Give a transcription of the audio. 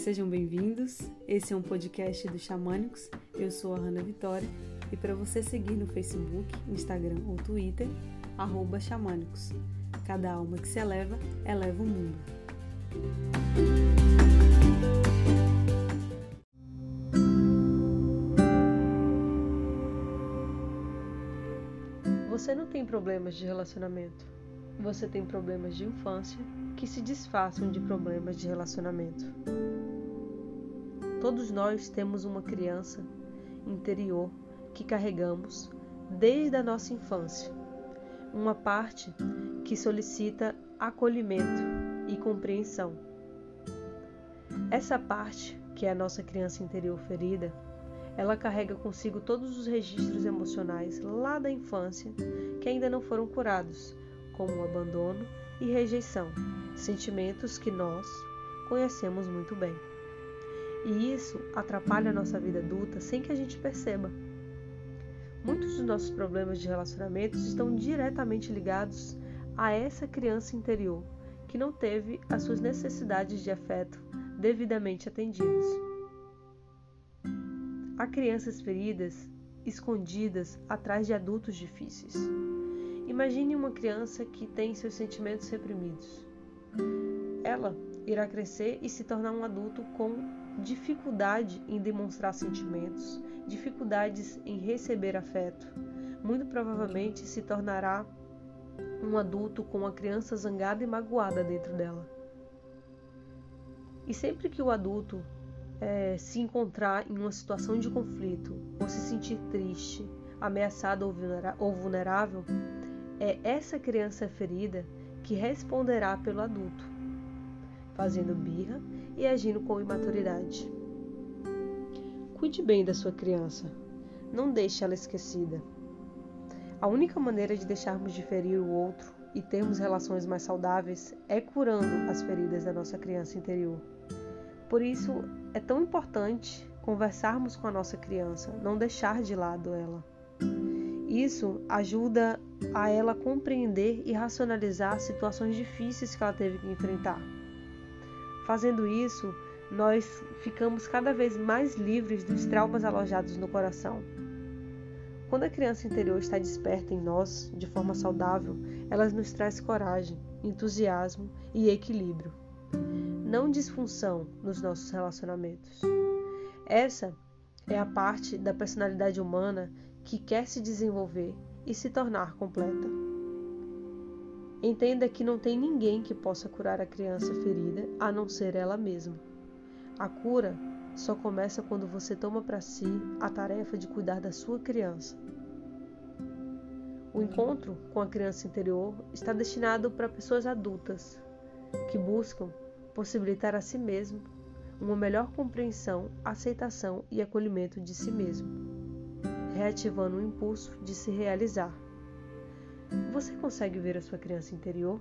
Sejam bem-vindos. Esse é um podcast do Xamânicos. Eu sou a Hanna Vitória e para você seguir no Facebook, Instagram ou Twitter, arroba Xamânicos. Cada alma que se eleva, eleva o mundo. Você não tem problemas de relacionamento. Você tem problemas de infância que se disfarçam de problemas de relacionamento. Todos nós temos uma criança interior que carregamos desde a nossa infância, uma parte que solicita acolhimento e compreensão. Essa parte, que é a nossa criança interior ferida, ela carrega consigo todos os registros emocionais lá da infância que ainda não foram curados, como o abandono e rejeição, sentimentos que nós conhecemos muito bem. E isso atrapalha a nossa vida adulta sem que a gente perceba. Muitos dos nossos problemas de relacionamentos estão diretamente ligados a essa criança interior que não teve as suas necessidades de afeto devidamente atendidas. Há crianças feridas escondidas atrás de adultos difíceis. Imagine uma criança que tem seus sentimentos reprimidos. Ela irá crescer e se tornar um adulto com dificuldade em demonstrar sentimentos, dificuldades em receber afeto. Muito provavelmente se tornará um adulto com uma criança zangada e magoada dentro dela. E sempre que o adulto é, se encontrar em uma situação de conflito ou se sentir triste, ameaçado ou vulnerável, é essa criança ferida que responderá pelo adulto, fazendo birra e agindo com imaturidade. Cuide bem da sua criança, não deixe ela esquecida. A única maneira de deixarmos de ferir o outro e termos relações mais saudáveis é curando as feridas da nossa criança interior. Por isso, é tão importante conversarmos com a nossa criança, não deixar de lado ela. Isso ajuda a ela compreender e racionalizar situações difíceis que ela teve que enfrentar. Fazendo isso, nós ficamos cada vez mais livres dos traumas alojados no coração. Quando a criança interior está desperta em nós, de forma saudável, ela nos traz coragem, entusiasmo e equilíbrio, não disfunção nos nossos relacionamentos. Essa é a parte da personalidade humana que quer se desenvolver e se tornar completa. Entenda que não tem ninguém que possa curar a criança ferida a não ser ela mesma. A cura só começa quando você toma para si a tarefa de cuidar da sua criança. O encontro com a criança interior está destinado para pessoas adultas que buscam possibilitar a si mesmo uma melhor compreensão, aceitação e acolhimento de si mesmo reativando o impulso de se realizar. Você consegue ver a sua criança interior?